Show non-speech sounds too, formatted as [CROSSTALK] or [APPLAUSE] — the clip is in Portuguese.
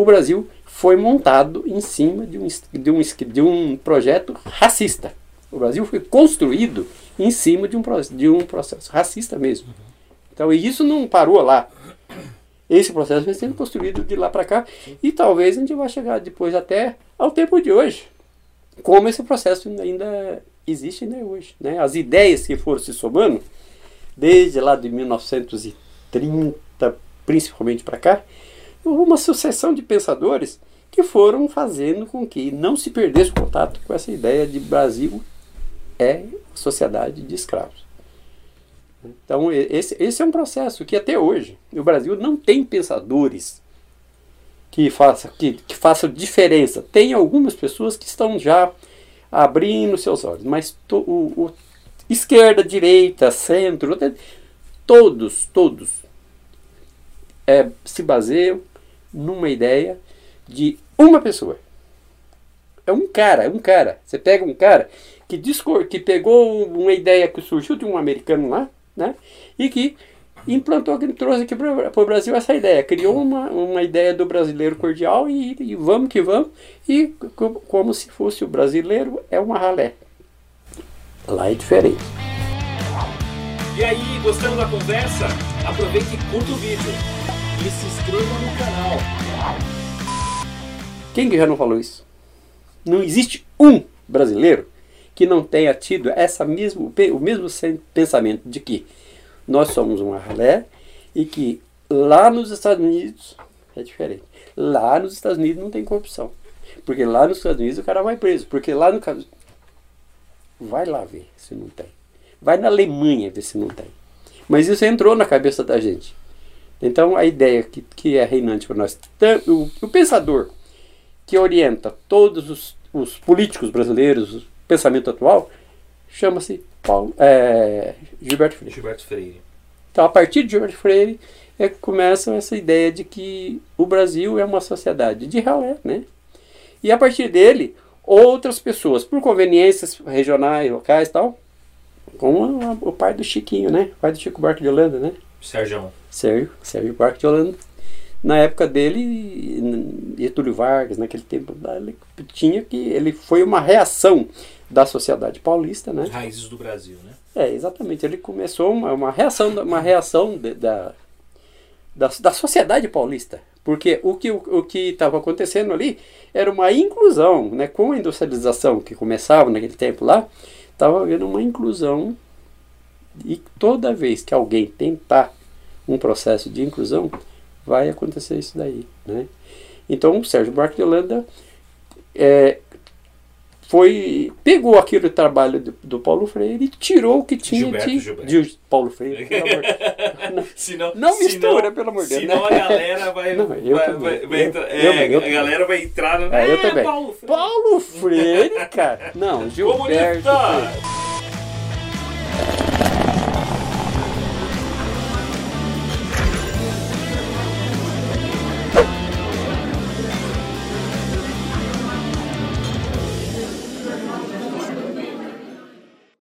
o Brasil foi montado em cima de um, de um, de um projeto racista. O Brasil foi construído em cima de um, de um processo racista mesmo. Então, e isso não parou lá. Esse processo vem sendo construído de lá para cá e talvez a gente vai chegar depois até ao tempo de hoje. Como esse processo ainda existe ainda hoje. Né? As ideias que foram se somando, desde lá de 1930, principalmente para cá, uma sucessão de pensadores que foram fazendo com que não se perdesse contato com essa ideia de Brasil é sociedade de escravos. Então, esse, esse é um processo que até hoje o Brasil não tem pensadores que façam que, que façam diferença. Tem algumas pessoas que estão já abrindo seus olhos, mas to, o, o, esquerda, direita, centro, todos, todos é, se baseiam numa ideia de uma pessoa. É um cara, é um cara. Você pega um cara que, discor que pegou uma ideia que surgiu de um americano lá, né? E que implantou, que trouxe aqui para o Brasil essa ideia. Criou uma, uma ideia do brasileiro cordial e, e vamos que vamos. E como se fosse o brasileiro é uma ralé. Lá é diferente. E aí, gostando da conversa? Aproveite e curta o vídeo. E se inscreva no canal. Quem que já não falou isso? Não existe um brasileiro que não tenha tido essa mesmo, o mesmo pensamento de que nós somos uma ralé e que lá nos Estados Unidos é diferente. Lá nos Estados Unidos não tem corrupção. Porque lá nos Estados Unidos o cara vai preso. Porque lá no caso. Vai lá ver se não tem. Vai na Alemanha ver se não tem. Mas isso entrou na cabeça da gente. Então a ideia que, que é reinante para nós, o, o pensador que orienta todos os, os políticos brasileiros, pensamento atual, chama-se é, Gilberto Freire. Gilberto Freire. Então, a partir de Gilberto Freire, é que começa essa ideia de que o Brasil é uma sociedade de ralé, né? E a partir dele, outras pessoas, por conveniências regionais, locais e tal, como o pai do Chiquinho, né? O pai do Chico Buarque de Holanda, né? Sérgio. Sérgio, Sérgio Buarque de Holanda. Na época dele, Getúlio Vargas, naquele tempo, ele tinha que ele foi uma reação da sociedade paulista, né? Raízes do Brasil, né? É, exatamente. Ele começou uma, uma reação, uma reação de, da, da, da sociedade paulista. Porque o que o, que estava acontecendo ali era uma inclusão, né? Com a industrialização que começava naquele tempo lá, estava havendo uma inclusão e toda vez que alguém tentar um processo de inclusão, vai acontecer isso daí, né? Então, o Sérgio Buarque de Holanda é, foi pegou aquele trabalho do, do, Paulo Freire e tirou o que tinha Gilberto, de, Gilberto. de Paulo Freire. Pelo amor, [LAUGHS] não, senão, não mistura, senão, pelo amor de Deus. Senão a galera vai. Não, eu vai, também. vai, vai eu, é, eu, a galera vai entrar no. É, eu é, também. Paulo Freire. Paulo Freire, cara. Não, Gilberto. Comunista!